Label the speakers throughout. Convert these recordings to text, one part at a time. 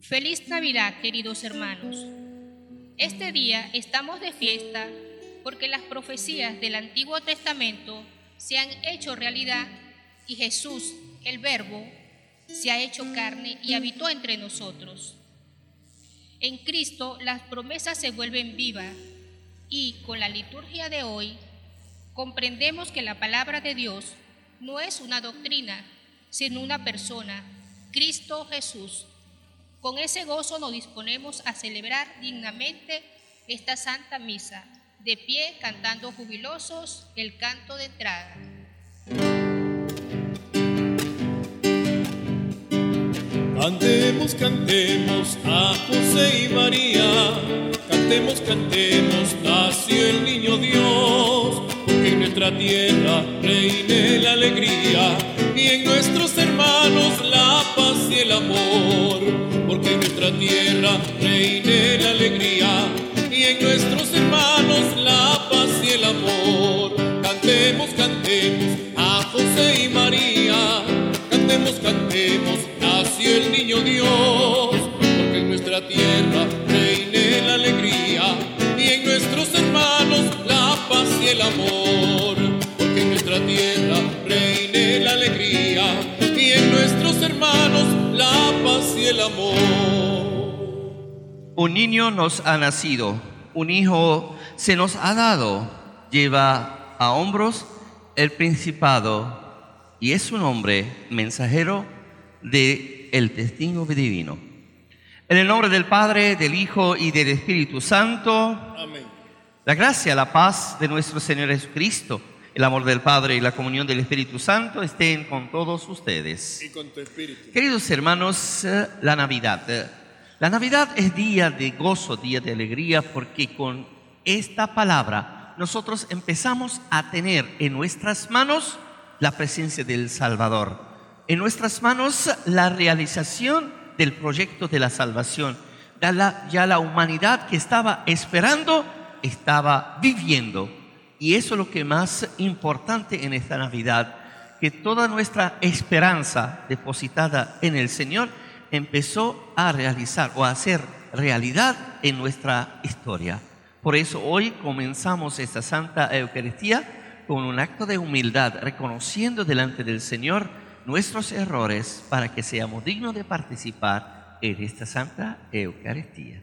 Speaker 1: Feliz Navidad, queridos hermanos. Este día estamos de fiesta porque las profecías del Antiguo Testamento se han hecho realidad y Jesús, el Verbo, se ha hecho carne y habitó entre nosotros. En Cristo las promesas se vuelven vivas y con la liturgia de hoy comprendemos que la palabra de Dios no es una doctrina, sino una persona, Cristo Jesús. Con ese gozo nos disponemos a celebrar dignamente esta Santa Misa, de pie cantando jubilosos el canto de entrada.
Speaker 2: Cantemos, cantemos a José y María, cantemos, cantemos, nació el niño Dios, porque en nuestra tierra reine la alegría y en nuestros hermanos la y el amor, porque en nuestra tierra reine la alegría y en nuestros hermanos la paz y el amor. Cantemos, cantemos a José y María, cantemos, cantemos nació el niño Dios, porque en nuestra tierra el amor.
Speaker 3: Un niño nos ha nacido, un hijo se nos ha dado, lleva a hombros el principado y es un hombre mensajero de el testigo divino. En el nombre del Padre, del Hijo y del Espíritu Santo,
Speaker 2: Amén.
Speaker 3: la gracia, la paz de nuestro Señor Jesucristo, el amor del Padre y la comunión del Espíritu Santo estén con todos ustedes.
Speaker 2: Y con tu espíritu.
Speaker 3: Queridos hermanos, eh, la Navidad. La Navidad es día de gozo, día de alegría, porque con esta palabra nosotros empezamos a tener en nuestras manos la presencia del Salvador, en nuestras manos la realización del proyecto de la salvación. Ya la, ya la humanidad que estaba esperando estaba viviendo. Y eso es lo que más importante en esta Navidad, que toda nuestra esperanza depositada en el Señor empezó a realizar o a hacer realidad en nuestra historia. Por eso hoy comenzamos esta Santa Eucaristía con un acto de humildad, reconociendo delante del Señor nuestros errores para que seamos dignos de participar en esta Santa Eucaristía.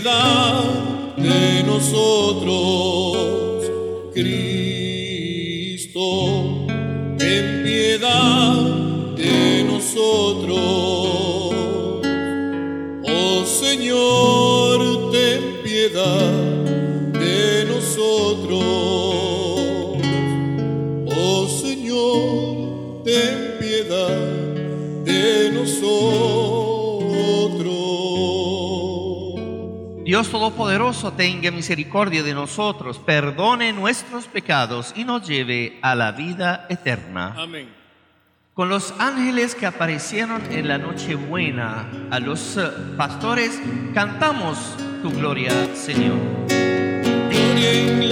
Speaker 2: De nosotros.
Speaker 3: Dios Todopoderoso tenga misericordia de nosotros, perdone nuestros pecados y nos lleve a la vida eterna.
Speaker 2: Amén.
Speaker 3: Con los ángeles que aparecieron en la Nochebuena a los eh, pastores, cantamos tu gloria, Señor.
Speaker 2: Gloria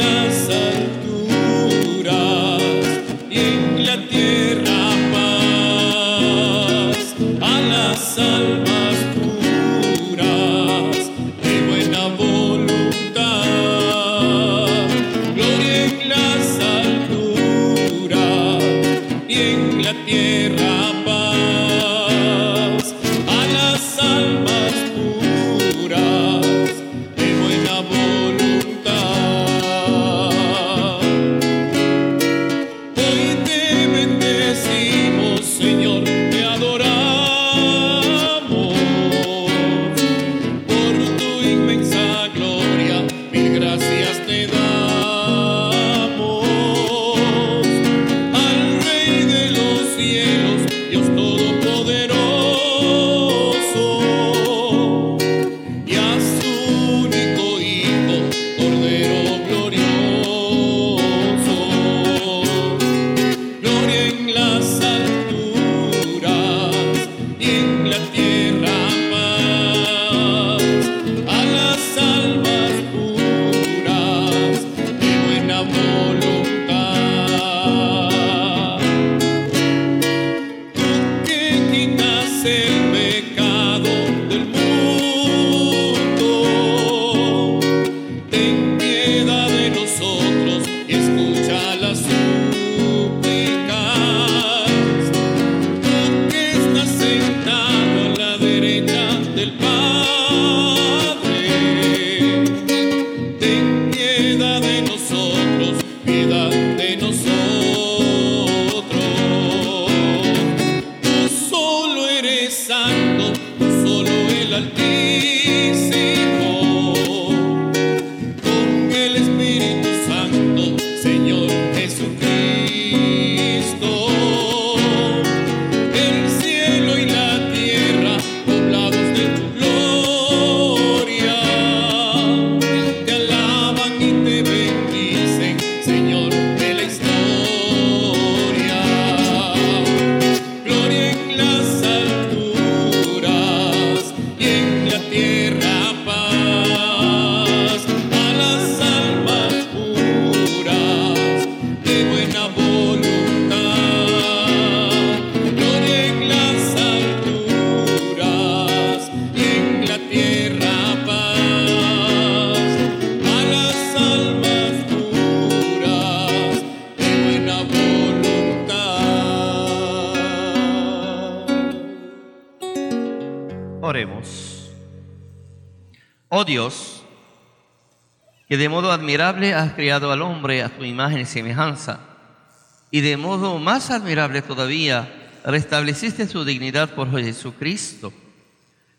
Speaker 3: admirable has creado al hombre a tu imagen y semejanza, y de modo más admirable todavía restableciste su dignidad por Jesucristo.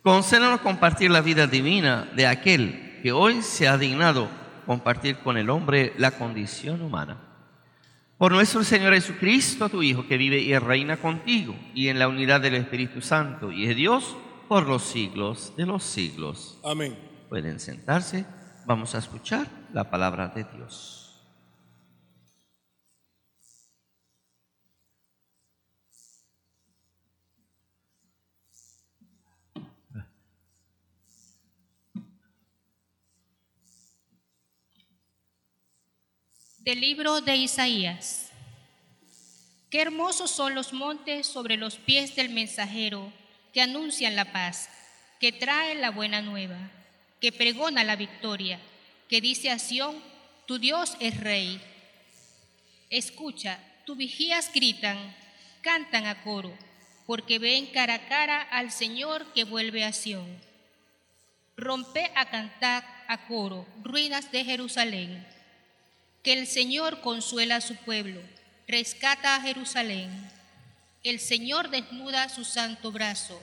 Speaker 3: Concédanos compartir la vida divina de aquel que hoy se ha dignado compartir con el hombre la condición humana. Por nuestro Señor Jesucristo, tu Hijo, que vive y reina contigo, y en la unidad del Espíritu Santo, y es Dios por los siglos de los siglos.
Speaker 2: Amén.
Speaker 3: Pueden sentarse. Vamos a escuchar la palabra de Dios.
Speaker 1: Del libro de Isaías. Qué hermosos son los montes sobre los pies del mensajero que anuncian la paz, que traen la buena nueva que pregona la victoria, que dice a Sión, tu Dios es rey. Escucha, tus vigías gritan, cantan a coro, porque ven cara a cara al Señor que vuelve a Sión. Rompe a cantar a coro, ruinas de Jerusalén. Que el Señor consuela a su pueblo, rescata a Jerusalén. El Señor desnuda su santo brazo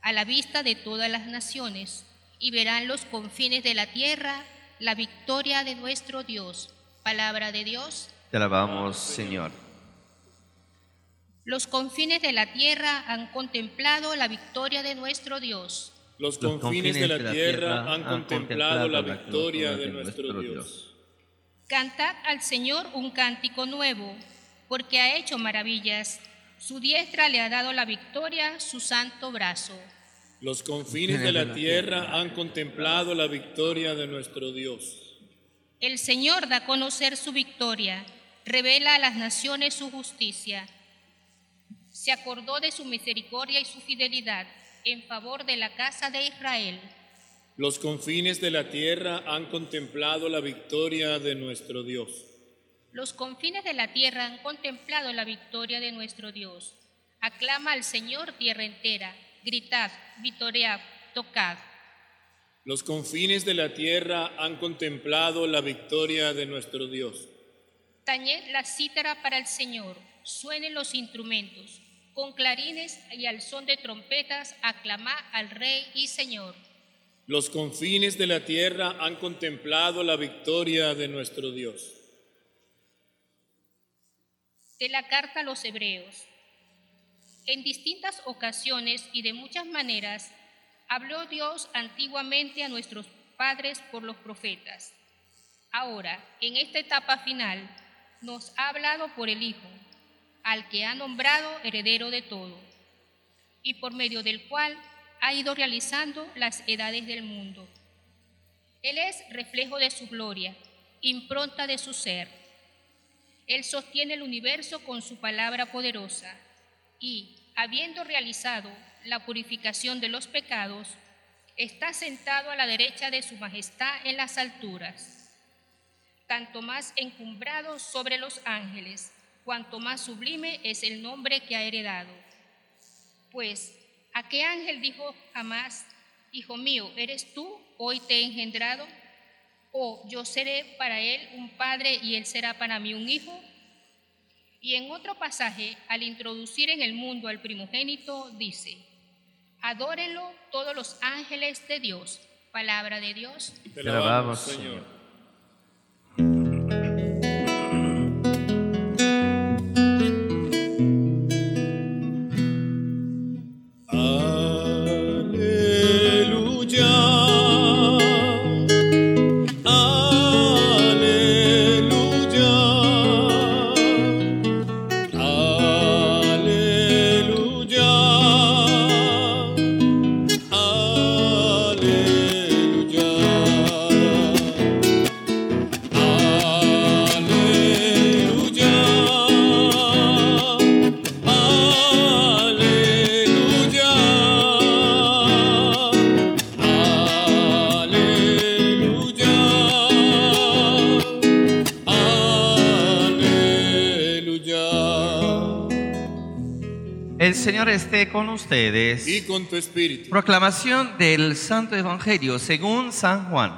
Speaker 1: a la vista de todas las naciones y verán los confines de la tierra la victoria de nuestro Dios. Palabra de Dios.
Speaker 3: Te alabamos, Señor.
Speaker 1: Los confines de la tierra han contemplado la victoria de nuestro Dios.
Speaker 2: Los confines de la tierra han contemplado la victoria de nuestro Dios.
Speaker 1: Cantad al Señor un cántico nuevo, porque ha hecho maravillas. Su diestra le ha dado la victoria, su santo brazo.
Speaker 2: Los confines de la tierra han contemplado la victoria de nuestro Dios.
Speaker 1: El Señor da a conocer su victoria, revela a las naciones su justicia. Se acordó de su misericordia y su fidelidad en favor de la casa de Israel.
Speaker 2: Los confines de la tierra han contemplado la victoria de nuestro Dios.
Speaker 1: Los confines de la tierra han contemplado la victoria de nuestro Dios. Aclama al Señor tierra entera gritad, vitoread, tocad.
Speaker 2: Los confines de la tierra han contemplado la victoria de nuestro Dios.
Speaker 1: Tañed la cítara para el Señor, suenen los instrumentos, con clarines y al son de trompetas aclamad al Rey y Señor.
Speaker 2: Los confines de la tierra han contemplado la victoria de nuestro Dios.
Speaker 1: De la carta a los Hebreos. En distintas ocasiones y de muchas maneras habló Dios antiguamente a nuestros padres por los profetas. Ahora, en esta etapa final, nos ha hablado por el Hijo, al que ha nombrado heredero de todo, y por medio del cual ha ido realizando las edades del mundo. Él es reflejo de su gloria, impronta de su ser. Él sostiene el universo con su palabra poderosa y, habiendo realizado la purificación de los pecados, está sentado a la derecha de su majestad en las alturas, tanto más encumbrado sobre los ángeles, cuanto más sublime es el nombre que ha heredado. Pues, ¿a qué ángel dijo jamás, Hijo mío, ¿eres tú? Hoy te he engendrado. O yo seré para él un padre y él será para mí un hijo. Y en otro pasaje, al introducir en el mundo al primogénito, dice, Adórenlo todos los ángeles de Dios. Palabra de Dios.
Speaker 2: Te alabamos, Señor.
Speaker 3: Ustedes.
Speaker 2: Y con tu espíritu.
Speaker 3: Proclamación del Santo Evangelio según San Juan.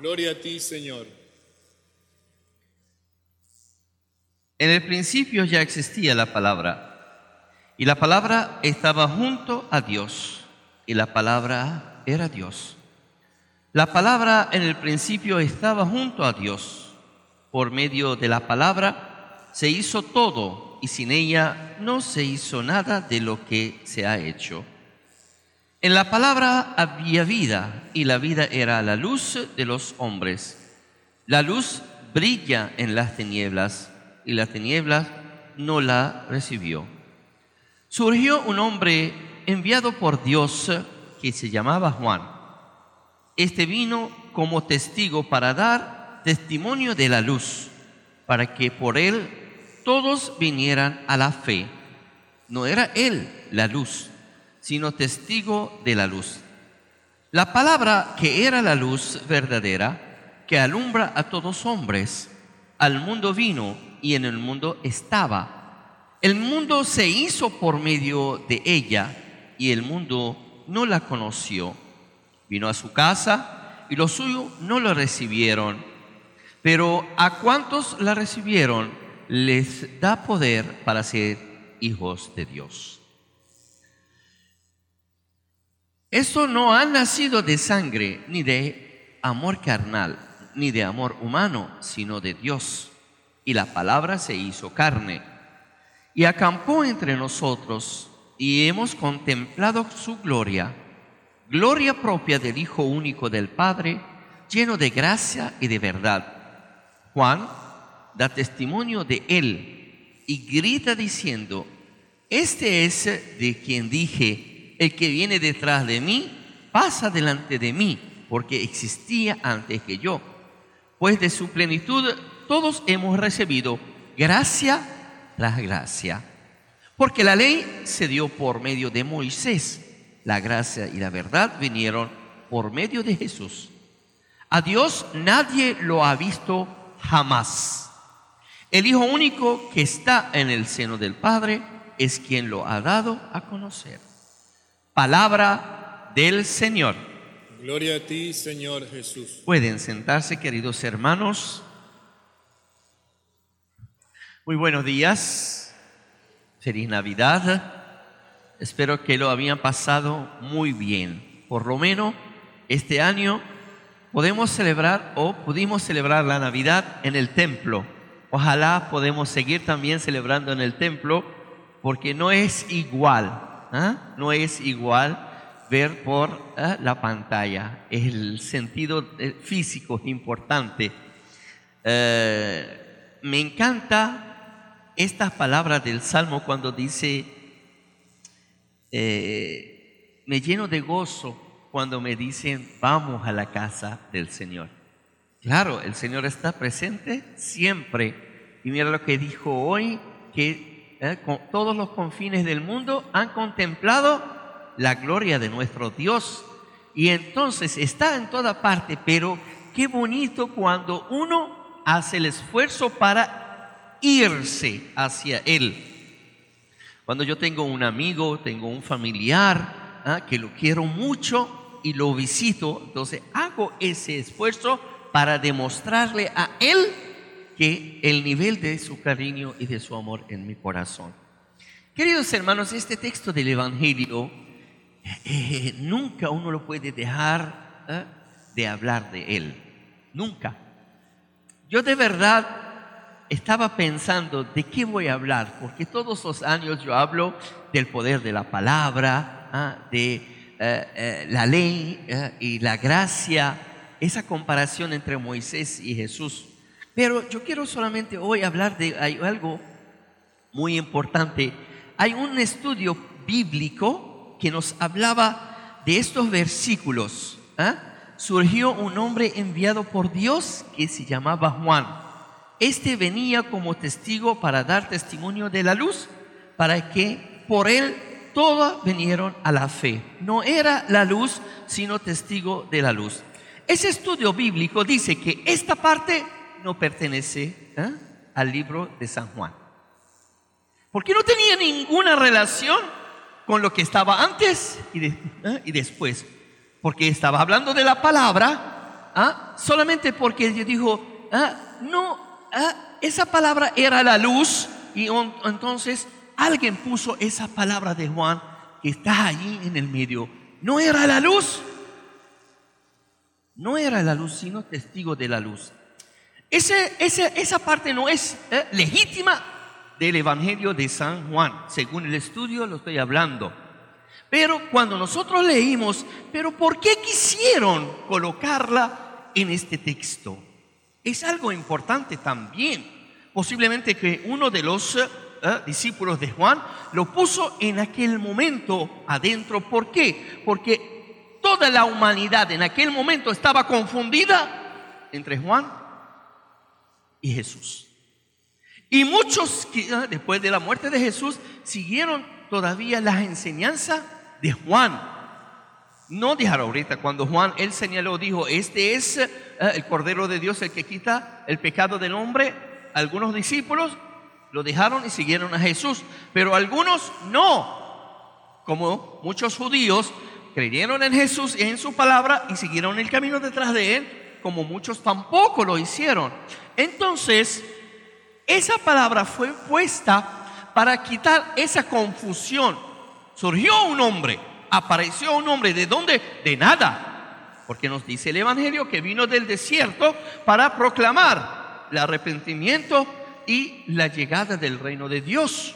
Speaker 2: Gloria a ti, Señor.
Speaker 3: En el principio ya existía la palabra, y la palabra estaba junto a Dios, y la palabra era Dios. La palabra en el principio estaba junto a Dios. Por medio de la palabra se hizo todo, y sin ella no se hizo nada de lo que se ha hecho. En la palabra había vida, y la vida era la luz de los hombres. La luz brilla en las tinieblas, y las tinieblas no la recibió. Surgió un hombre enviado por Dios que se llamaba Juan. Este vino como testigo para dar testimonio de la luz, para que por él todos vinieran a la fe. No era él la luz, sino testigo de la luz. La palabra que era la luz verdadera, que alumbra a todos hombres, al mundo vino y en el mundo estaba. El mundo se hizo por medio de ella y el mundo no la conoció. Vino a su casa y los suyos no la recibieron. Pero a cuantos la recibieron, les da poder para ser hijos de Dios. Esto no ha nacido de sangre, ni de amor carnal, ni de amor humano, sino de Dios. Y la palabra se hizo carne y acampó entre nosotros y hemos contemplado su gloria, gloria propia del Hijo único del Padre, lleno de gracia y de verdad. Juan da testimonio de él y grita diciendo, este es de quien dije, el que viene detrás de mí pasa delante de mí, porque existía antes que yo. Pues de su plenitud todos hemos recibido gracia tras gracia. Porque la ley se dio por medio de Moisés, la gracia y la verdad vinieron por medio de Jesús. A Dios nadie lo ha visto jamás. El Hijo único que está en el seno del Padre es quien lo ha dado a conocer. Palabra del Señor.
Speaker 2: Gloria a ti, Señor Jesús.
Speaker 3: Pueden sentarse, queridos hermanos. Muy buenos días. Feliz Navidad. Espero que lo habían pasado muy bien. Por lo menos este año podemos celebrar o pudimos celebrar la Navidad en el templo. Ojalá podemos seguir también celebrando en el templo porque no es igual, ¿ah? no es igual ver por ¿ah? la pantalla. El sentido eh, físico es importante. Eh, me encanta estas palabras del Salmo cuando dice, eh, me lleno de gozo cuando me dicen, vamos a la casa del Señor. Claro, el Señor está presente siempre. Y mira lo que dijo hoy, que eh, todos los confines del mundo han contemplado la gloria de nuestro Dios. Y entonces está en toda parte, pero qué bonito cuando uno hace el esfuerzo para irse hacia Él. Cuando yo tengo un amigo, tengo un familiar ¿ah? que lo quiero mucho y lo visito, entonces hago ese esfuerzo para demostrarle a él que el nivel de su cariño y de su amor en mi corazón. Queridos hermanos, este texto del Evangelio eh, nunca uno lo puede dejar ¿ah? de hablar de él. Nunca. Yo de verdad estaba pensando de qué voy a hablar, porque todos los años yo hablo del poder de la palabra, ¿ah? de eh, eh, la ley ¿eh? y la gracia, esa comparación entre Moisés y Jesús. Pero yo quiero solamente hoy hablar de algo muy importante. Hay un estudio bíblico que nos hablaba de estos versículos. ¿ah? Surgió un hombre enviado por Dios que se llamaba Juan este venía como testigo para dar testimonio de la luz, para que por él todos vinieron a la fe. No era la luz, sino testigo de la luz. Ese estudio bíblico dice que esta parte no pertenece ¿eh? al libro de San Juan. Porque no tenía ninguna relación con lo que estaba antes y, ¿eh? después. Porque estaba hablando de la palabra, ¿ah? solamente porque dijo, ¿ah? no Ah, esa palabra era la luz y entonces alguien puso esa palabra de Juan que está allí en el medio. No era la luz, no era la luz, sino testigo de la luz. Esa parte no es eh, legítima del Evangelio de San Juan, según el estudio lo estoy hablando. Pero cuando nosotros leímos, pero ¿por qué quisieron colocarla en este texto? Es algo importante también. Posiblemente que uno de los eh, discípulos de Juan lo puso en aquel momento adentro. ¿Por qué? Porque toda la humanidad en aquel momento estaba confundida entre Juan y Jesús. Y muchos, eh, después de la muerte de Jesús, siguieron todavía las enseñanzas de Juan. No dejar ahorita, cuando Juan, él señaló, dijo, este es eh, el Cordero de Dios el que quita el pecado del hombre. Algunos discípulos lo dejaron y siguieron a Jesús, pero algunos no. Como muchos judíos creyeron en Jesús y en su palabra y siguieron el camino detrás de él, como muchos tampoco lo hicieron. Entonces, esa palabra fue puesta para quitar esa confusión. Surgió un hombre apareció un hombre. ¿De dónde? De nada. Porque nos dice el Evangelio que vino del desierto para proclamar el arrepentimiento y la llegada del reino de Dios.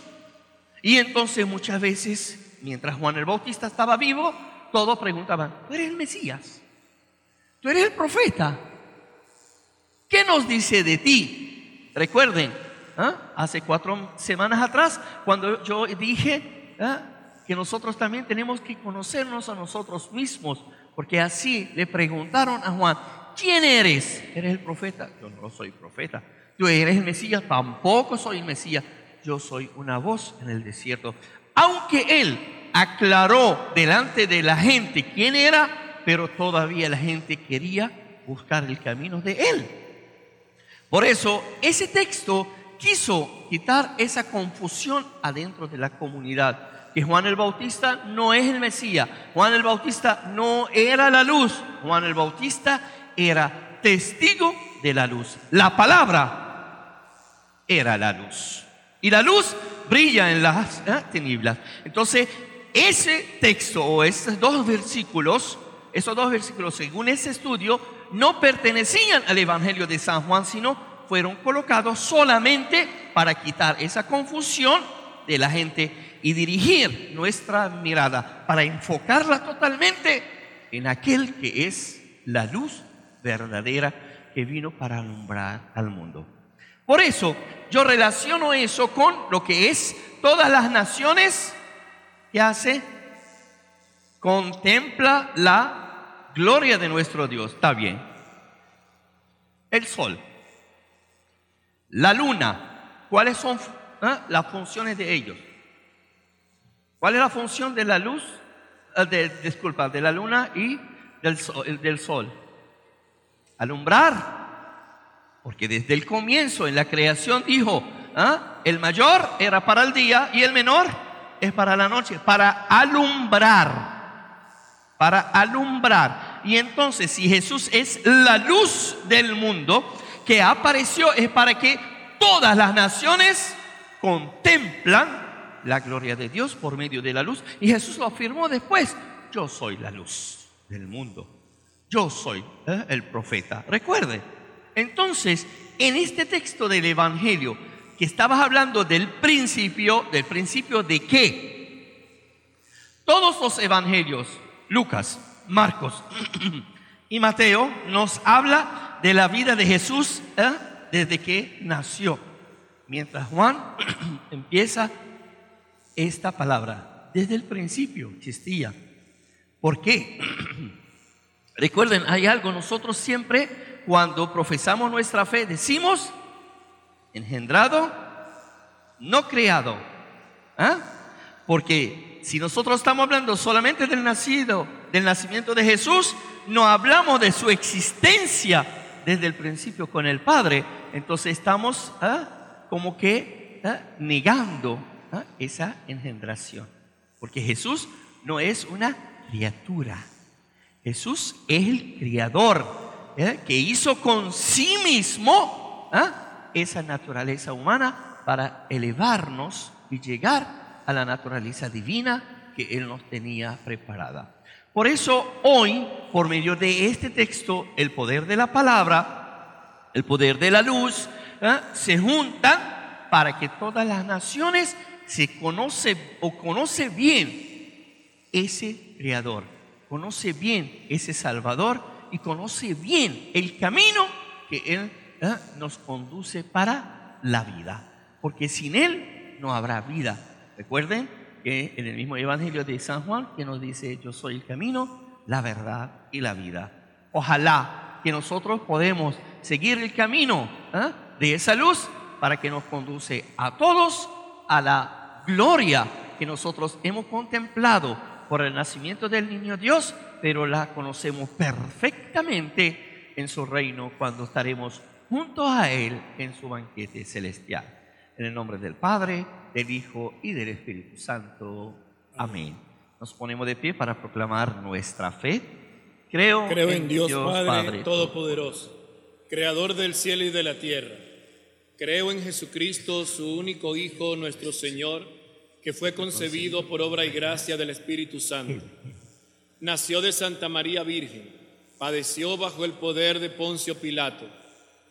Speaker 3: Y entonces muchas veces, mientras Juan el Bautista estaba vivo, todos preguntaban, ¿tú eres el Mesías? ¿Tú eres el profeta? ¿Qué nos dice de ti? Recuerden, ¿ah? hace cuatro semanas atrás, cuando yo dije, ¿ah? que nosotros también tenemos que conocernos a nosotros mismos, porque así le preguntaron a Juan, ¿quién eres? ¿Eres el profeta? Yo no soy profeta. ¿Tú eres el Mesías? Tampoco soy el Mesías. Yo soy una voz en el desierto. Aunque él aclaró delante de la gente quién era, pero todavía la gente quería buscar el camino de él. Por eso, ese texto quiso quitar esa confusión adentro de la comunidad que Juan el Bautista no es el Mesías. Juan el Bautista no era la luz. Juan el Bautista era testigo de la luz. La palabra era la luz. Y la luz brilla en las ¿eh? tinieblas. Entonces, ese texto o esos dos versículos, esos dos versículos, según ese estudio, no pertenecían al Evangelio de San Juan, sino fueron colocados solamente para quitar esa confusión de la gente y dirigir nuestra mirada para enfocarla totalmente en aquel que es la luz verdadera que vino para alumbrar al mundo. Por eso yo relaciono eso con lo que es todas las naciones que hace, contempla la gloria de nuestro Dios. Está bien. El sol, la luna, ¿cuáles son ah, las funciones de ellos? ¿Cuál es la función de la luz? Ah, de, disculpa, de la luna y del sol, del sol. Alumbrar. Porque desde el comienzo, en la creación, dijo, ¿ah? el mayor era para el día y el menor es para la noche, para alumbrar. Para alumbrar. Y entonces, si Jesús es la luz del mundo que apareció, es para que todas las naciones contemplan la gloria de Dios por medio de la luz. Y Jesús lo afirmó después, yo soy la luz del mundo. Yo soy ¿eh? el profeta. Recuerde. Entonces, en este texto del Evangelio, que estabas hablando del principio, del principio de qué? Todos los evangelios, Lucas, Marcos y Mateo, nos habla de la vida de Jesús ¿eh? desde que nació. Mientras Juan empieza esta palabra desde el principio existía. ¿Por qué? Recuerden, hay algo, nosotros siempre cuando profesamos nuestra fe decimos engendrado, no creado. ¿Ah? Porque si nosotros estamos hablando solamente del nacido, del nacimiento de Jesús, no hablamos de su existencia desde el principio con el Padre, entonces estamos ¿ah? como que ¿ah? negando esa engendración. Porque Jesús no es una criatura. Jesús es el criador ¿eh? que hizo con sí mismo esa naturaleza humana para elevarnos y llegar a la naturaleza divina que Él nos tenía preparada. Por eso hoy, por medio de este texto, el poder de la palabra, el poder de la luz, ¿eh? se juntan para que todas las naciones se conoce o conoce bien ese Creador, conoce bien ese Salvador y conoce bien el camino que Él ¿eh? nos conduce para la vida. Porque sin Él no habrá vida. Recuerden que en el mismo Evangelio de San Juan que nos dice, yo soy el camino, la verdad y la vida. Ojalá que nosotros podemos seguir el camino ¿eh? de esa luz para que nos conduce a todos a la gloria que nosotros hemos contemplado por el nacimiento del niño Dios, pero la conocemos perfectamente en su reino cuando estaremos junto a Él en su banquete celestial. En el nombre del Padre, del Hijo y del Espíritu Santo. Amén. Nos ponemos de pie para proclamar nuestra fe. Creo,
Speaker 2: Creo en, Dios, Padre Todopoderoso, Creador del cielo y de la tierra Creo en Jesucristo, su único Hijo, nuestro Señor, que fue concebido por obra y gracia del Espíritu Santo. Nació de Santa María Virgen, padeció bajo el poder de Poncio Pilato,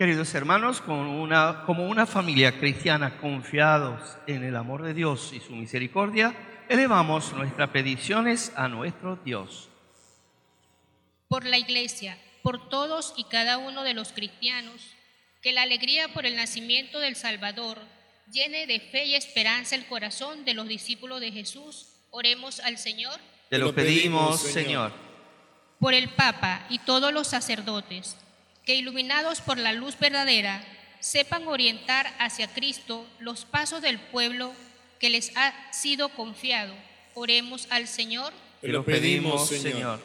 Speaker 3: Queridos hermanos, como una, como una familia cristiana confiados en el amor de Dios y su misericordia, elevamos nuestras peticiones a nuestro Dios.
Speaker 1: Por la Iglesia por todos y cada uno de los cristianos, que la alegría por el nacimiento del Salvador llene de fe y esperanza el corazón de los discípulos de Jesús. Oremos al Señor.
Speaker 3: Te lo pedimos, Señor.
Speaker 1: Por el Papa y todos los sacerdotes, que iluminados por la luz verdadera, sepan orientar hacia Cristo los pasos del pueblo que les ha sido confiado. Oremos al Señor.
Speaker 3: Te lo pedimos, Señor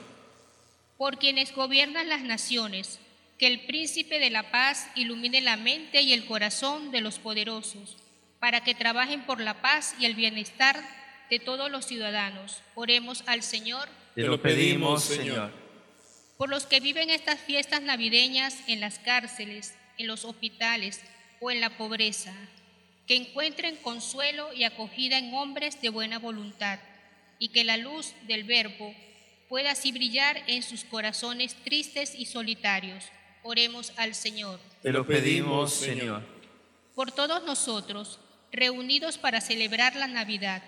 Speaker 1: por quienes gobiernan las naciones, que el príncipe de la paz ilumine la mente y el corazón de los poderosos, para que trabajen por la paz y el bienestar de todos los ciudadanos. Oremos al Señor.
Speaker 3: Te lo pedimos, Señor.
Speaker 1: Por los que viven estas fiestas navideñas en las cárceles, en los hospitales o en la pobreza, que encuentren consuelo y acogida en hombres de buena voluntad, y que la luz del Verbo pueda así brillar en sus corazones tristes y solitarios. Oremos al Señor.
Speaker 3: Te lo pedimos, Señor.
Speaker 1: Por todos nosotros, reunidos para celebrar la Navidad,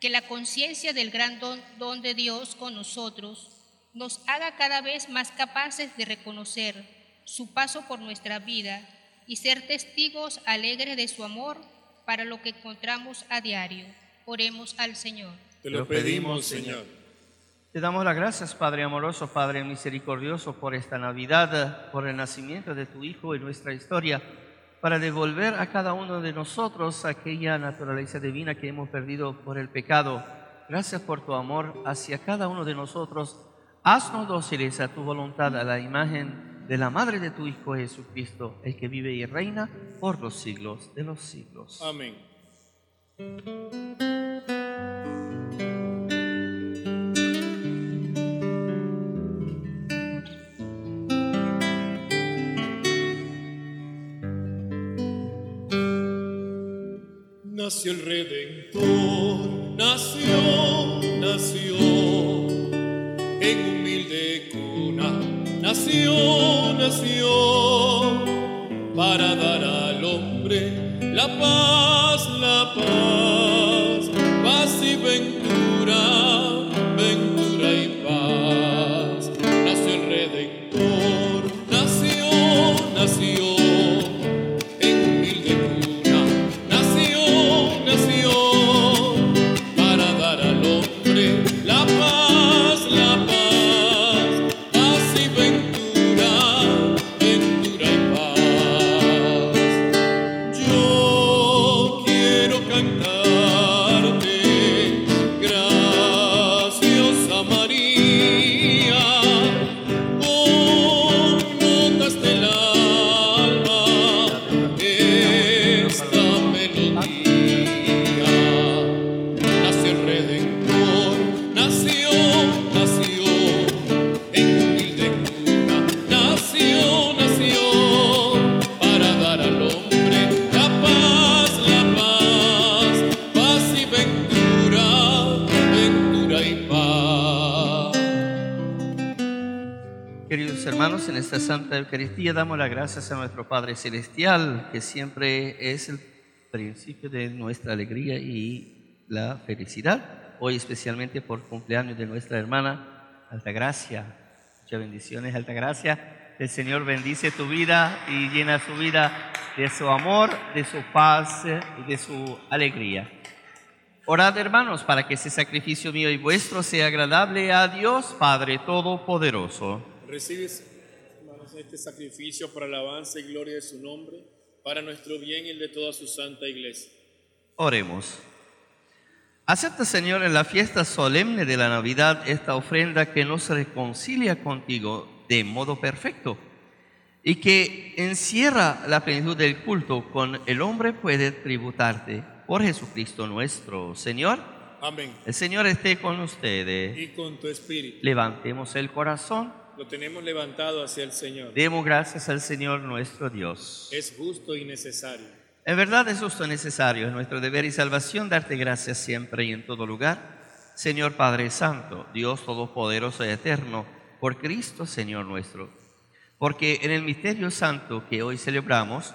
Speaker 1: que la conciencia del gran don, don de Dios con nosotros nos haga cada vez más capaces de reconocer su paso por nuestra vida y ser testigos alegres de su amor para lo que encontramos a diario. Oremos al Señor.
Speaker 2: Te lo pedimos, Señor.
Speaker 3: Te damos las gracias, Padre amoroso, Padre misericordioso, por esta Navidad, por el nacimiento de tu Hijo en nuestra historia, para devolver a cada uno de nosotros aquella naturaleza divina que hemos perdido por el pecado. Gracias por tu amor hacia cada uno de nosotros. Haznos dóciles a tu voluntad, a la imagen de la Madre de tu Hijo Jesucristo, el que vive y reina por los siglos de los siglos.
Speaker 2: Amén. Nació el Redentor, nació, nació nació, nació para dar al hombre la paz,
Speaker 3: Santa Eucaristía damos las gracias a nuestro Padre Celestial, que siempre es el principio de nuestra alegría y la felicidad. Hoy especialmente por cumpleaños de nuestra hermana Altagracia. Muchas bendiciones, Altagracia. El Señor bendice tu vida y llena su vida de su amor, de su paz y de su alegría. Orad, hermanos, para que ese sacrificio mío y vuestro sea agradable a Dios Padre Todopoderoso.
Speaker 2: Recibes, hermanos, este sacrificio para alabanza y gloria de su nombre, para nuestro bien y el de toda su santa iglesia.
Speaker 3: Oremos. Acepta, Señor, en la fiesta solemne de la Navidad esta ofrenda que nos reconcilia contigo de modo perfecto y que encierra la plenitud del culto con el hombre puede tributarte por Jesucristo nuestro Señor.
Speaker 2: Amén.
Speaker 3: El Señor esté con ustedes.
Speaker 2: Y con tu espíritu.
Speaker 3: Levantemos el corazón.
Speaker 2: Lo tenemos levantado hacia el Señor.
Speaker 3: Demos gracias al Señor nuestro Dios.
Speaker 2: Es justo y necesario.
Speaker 3: En verdad es justo y necesario, es nuestro deber y salvación darte gracias siempre y en todo lugar. Señor Padre Santo, Dios Todopoderoso y Eterno, por Cristo Señor nuestro. Porque en el misterio santo que hoy celebramos,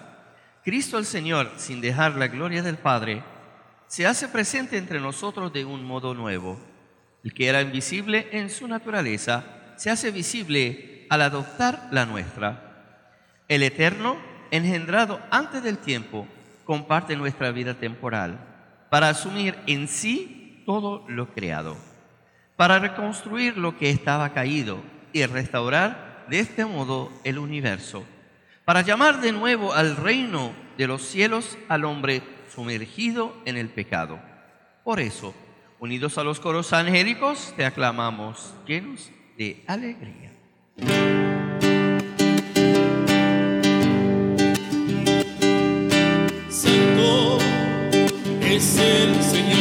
Speaker 3: Cristo el Señor, sin dejar la gloria del Padre, se hace presente entre nosotros de un modo nuevo. El que era invisible en su naturaleza, se hace visible al adoptar la nuestra. El Eterno, engendrado antes del tiempo, comparte nuestra vida temporal para asumir en sí todo lo creado, para reconstruir lo que estaba caído y restaurar de este modo el universo, para llamar de nuevo al reino de los cielos al hombre sumergido en el pecado. Por eso, unidos a los coros angélicos, te aclamamos llenos de alegría.
Speaker 2: Santo es el Señor,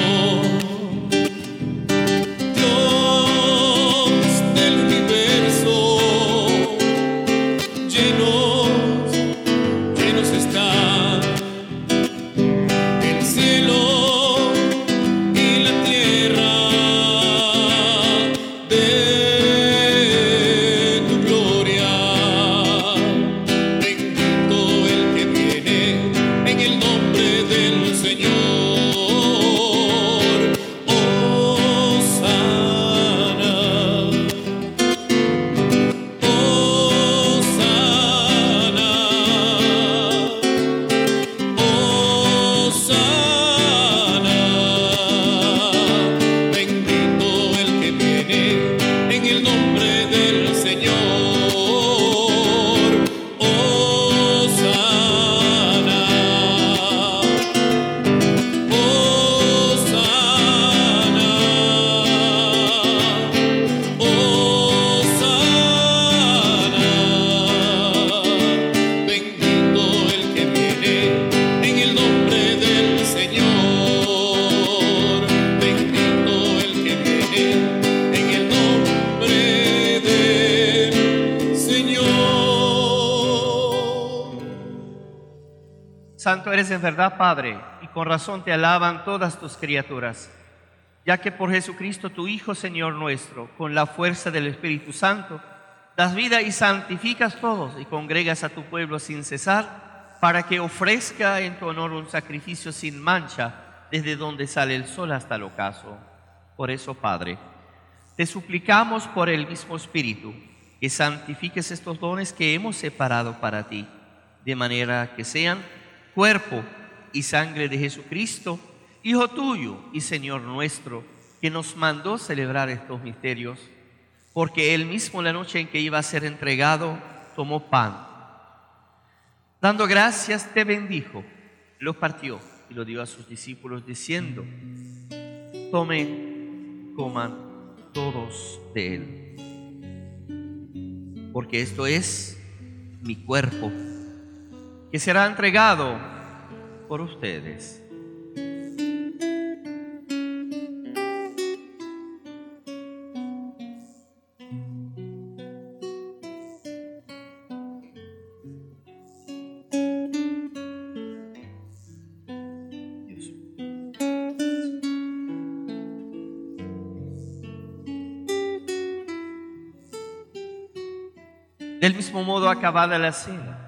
Speaker 3: eres en verdad, Padre, y con razón te alaban todas tus criaturas, ya que por Jesucristo tu Hijo, Señor nuestro, con la fuerza del Espíritu Santo, das vida y santificas todos y congregas a tu pueblo sin cesar, para que ofrezca en tu honor un sacrificio sin mancha, desde donde sale el sol hasta el ocaso. Por eso, Padre, te suplicamos por el mismo Espíritu, que santifiques estos dones que hemos separado para ti, de manera que sean cuerpo y sangre de Jesucristo, Hijo tuyo y Señor nuestro, que nos mandó celebrar estos misterios, porque él mismo la noche en que iba a ser entregado, tomó pan. Dando gracias, te bendijo, lo partió y lo dio a sus discípulos diciendo, tomen, coman todos de él, porque esto es mi cuerpo que será entregado por ustedes. Del mismo modo, acabada la cena,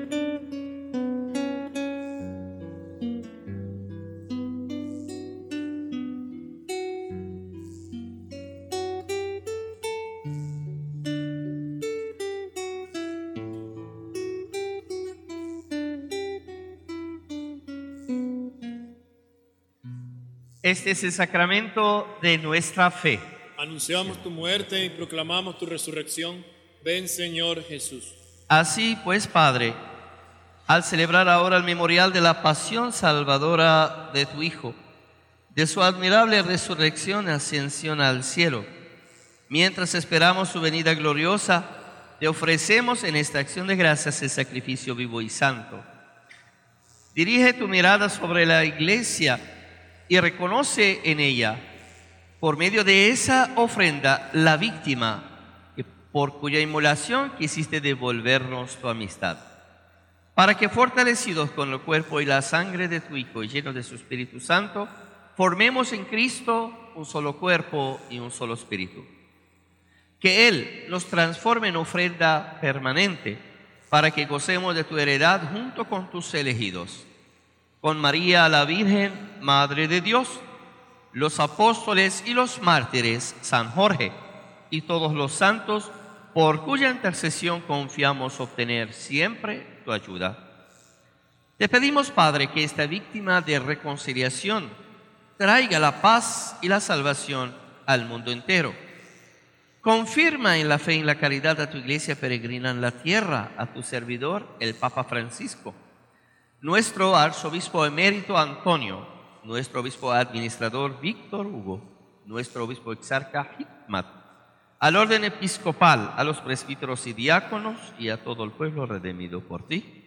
Speaker 3: Este es el sacramento de nuestra fe.
Speaker 2: Anunciamos tu muerte y proclamamos tu resurrección. Ven, Señor Jesús.
Speaker 3: Así pues, Padre, al celebrar ahora el memorial de la pasión salvadora de tu Hijo, de su admirable resurrección y ascensión al cielo, mientras esperamos su venida gloriosa, te ofrecemos en esta acción de gracias el sacrificio vivo y santo. Dirige tu mirada sobre la iglesia y reconoce en ella, por medio de esa ofrenda, la víctima por cuya inmolación quisiste devolvernos tu amistad, para que fortalecidos con el cuerpo y la sangre de tu Hijo y llenos de su Espíritu Santo, formemos en Cristo un solo cuerpo y un solo espíritu. Que Él nos transforme en ofrenda permanente, para que gocemos de tu heredad junto con tus elegidos con María la Virgen, Madre de Dios, los apóstoles y los mártires, San Jorge y todos los santos, por cuya intercesión confiamos obtener siempre tu ayuda. Te pedimos, Padre, que esta víctima de reconciliación traiga la paz y la salvación al mundo entero. Confirma en la fe y en la caridad a tu iglesia peregrina en la tierra, a tu servidor, el Papa Francisco nuestro arzobispo emérito Antonio, nuestro obispo administrador Víctor Hugo, nuestro obispo exarca Hikmat, al orden episcopal, a los presbíteros y diáconos y a todo el pueblo redimido por ti.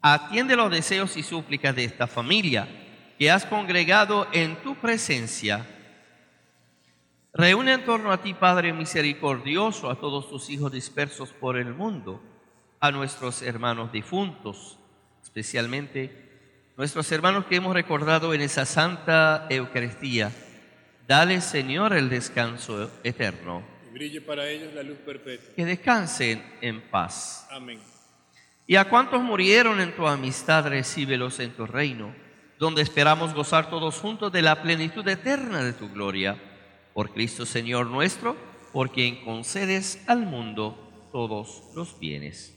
Speaker 3: Atiende los deseos y súplicas de esta familia que has congregado en tu presencia. Reúne en torno a ti, Padre misericordioso, a todos tus hijos dispersos por el mundo, a nuestros hermanos difuntos especialmente nuestros hermanos que hemos recordado en esa santa Eucaristía. Dale, Señor, el descanso eterno.
Speaker 2: Y brille para ellos la luz perpetua.
Speaker 3: Que descansen en paz.
Speaker 2: Amén.
Speaker 3: Y a cuantos murieron en tu amistad, recíbelos en tu reino, donde esperamos gozar todos juntos de la plenitud eterna de tu gloria. Por Cristo Señor nuestro, por quien concedes al mundo todos los bienes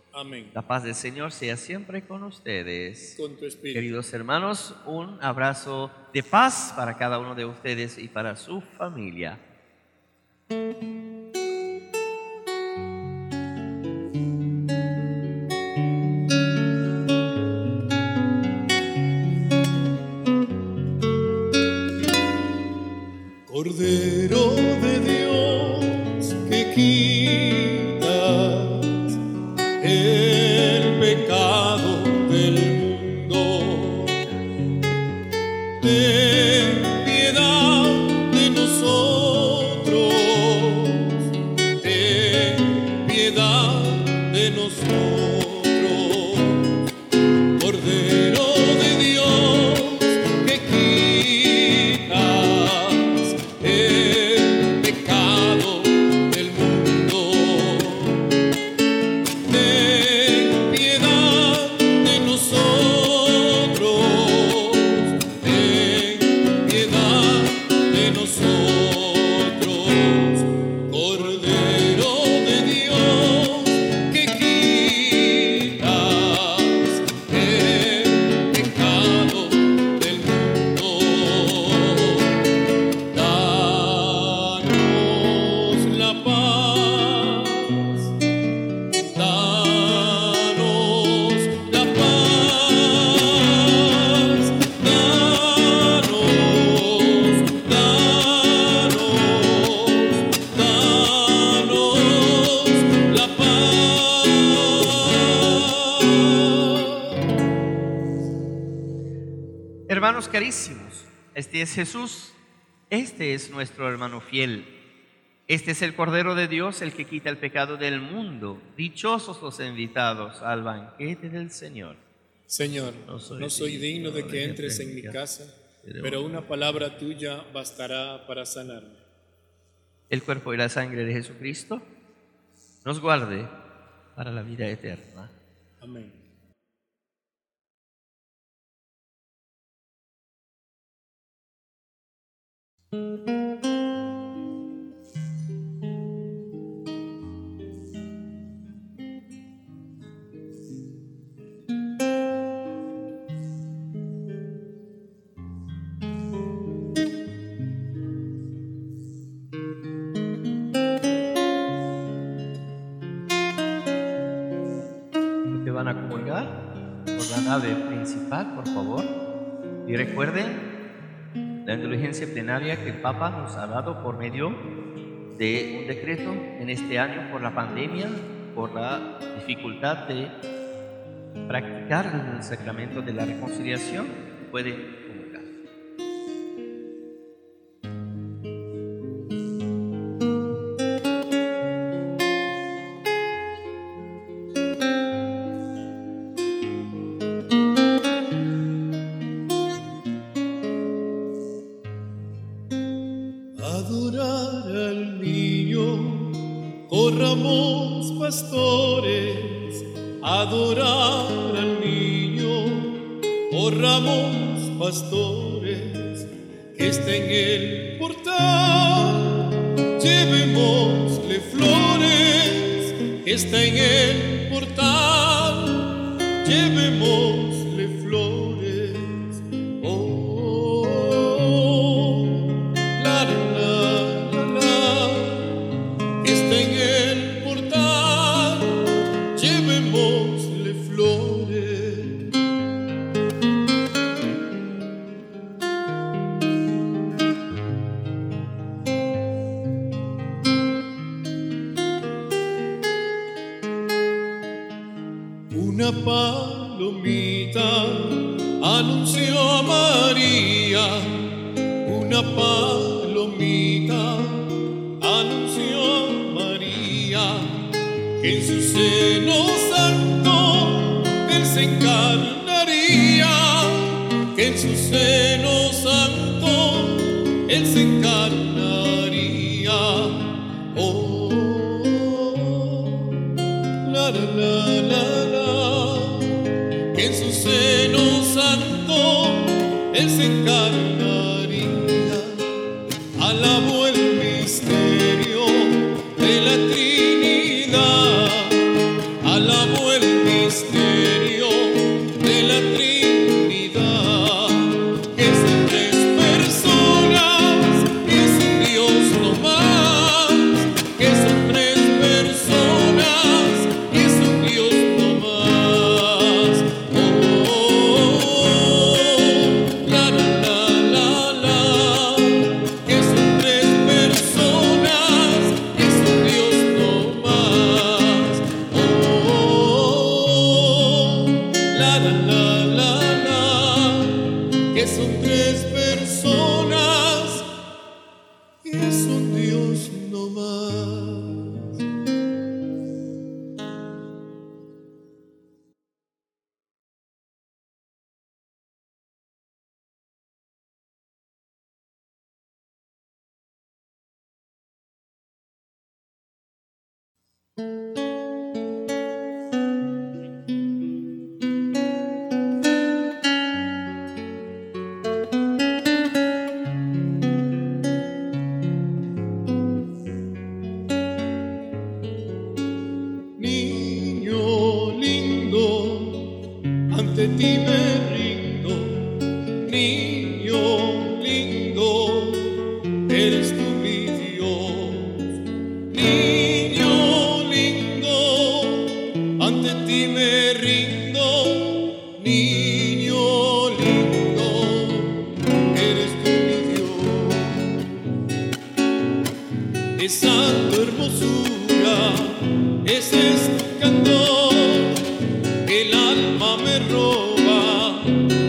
Speaker 2: Amén.
Speaker 3: La paz del Señor sea siempre con ustedes.
Speaker 2: Con tu espíritu.
Speaker 3: Queridos hermanos, un abrazo de paz para cada uno de ustedes y para su familia.
Speaker 2: Cordero de Dios que
Speaker 3: es Jesús, este es nuestro hermano fiel, este es el Cordero de Dios, el que quita el pecado del mundo. Dichosos los invitados al banquete del Señor.
Speaker 2: Señor,
Speaker 3: No
Speaker 2: no
Speaker 3: soy digno
Speaker 2: digno de que entres en mi casa,
Speaker 3: pero-
Speaker 2: pero una palabra tuya bastará para sanarme.
Speaker 3: El cuerpo y la sangre de Jesucristo nos guarde para la vida eterna.
Speaker 2: Amén.
Speaker 3: Van a comulgar por la nave principal, por favor. Y recuerden la indulgencia plenaria que el Papa nos ha dado por medio de un decreto en este año por la pandemia, por la dificultad de practicar el sacramento de la reconciliación. Pueden
Speaker 2: pastores, que está en el portal, llevémosle flores, que está en el portal,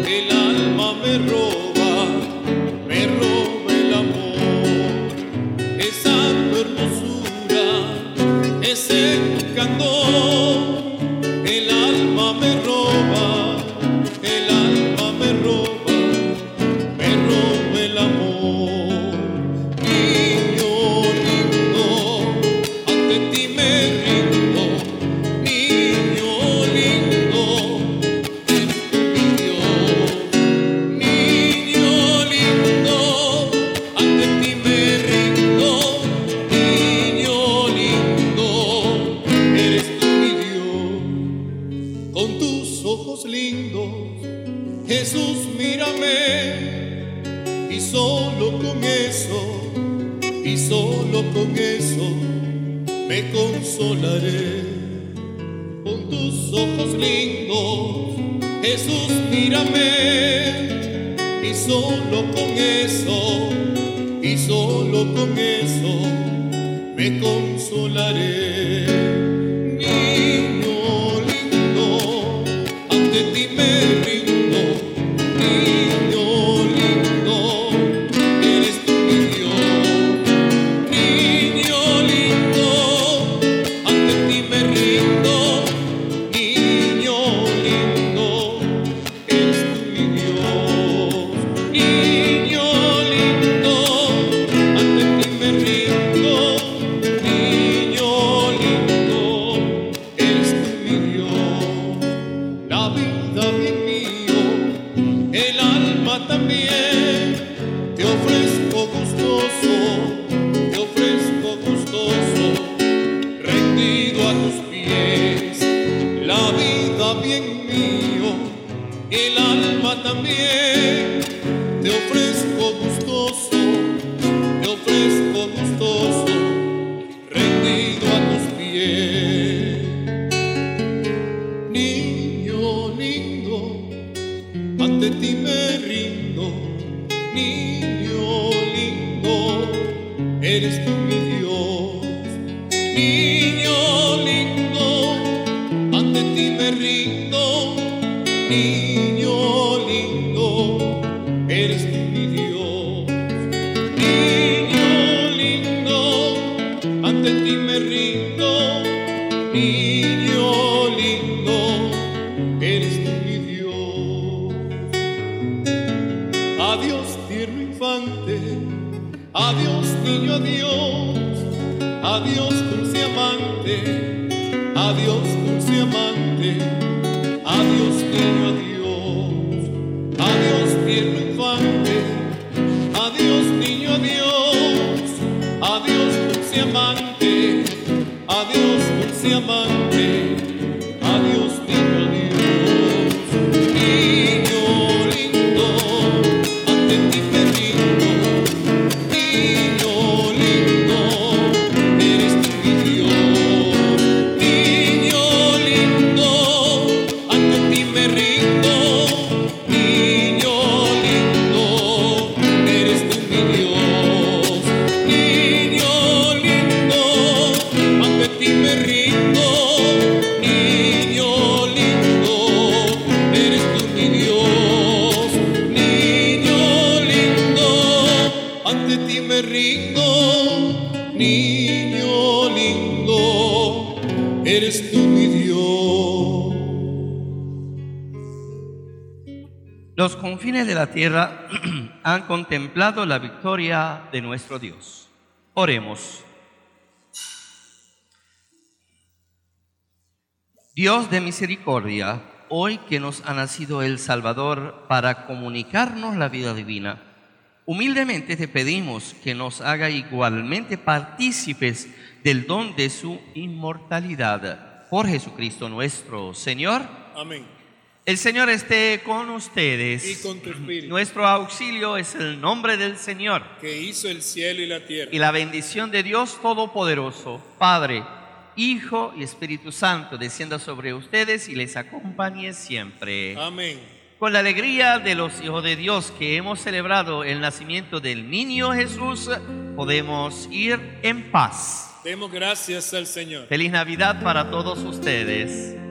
Speaker 2: el alma me roba. consolaré con tus ojos lindos. Jesús, mírame y solo con eso, y solo con eso me consolaré.
Speaker 3: La tierra han contemplado la victoria de nuestro Dios. Oremos. Dios de misericordia, hoy que nos ha nacido el Salvador para comunicarnos la vida divina, humildemente te pedimos que nos haga igualmente partícipes del don de su inmortalidad. Por Jesucristo nuestro Señor.
Speaker 2: Amén.
Speaker 3: El Señor esté con ustedes.
Speaker 2: Y con tu espíritu.
Speaker 3: Nuestro auxilio es el nombre del Señor.
Speaker 2: Que hizo el cielo y la tierra.
Speaker 3: Y la bendición de Dios Todopoderoso, Padre, Hijo y Espíritu Santo, descienda sobre ustedes y les acompañe siempre.
Speaker 2: Amén.
Speaker 3: Con la alegría de los hijos de Dios que hemos celebrado el nacimiento del niño Jesús, podemos ir en paz.
Speaker 2: Demos gracias al Señor.
Speaker 3: Feliz Navidad para todos ustedes.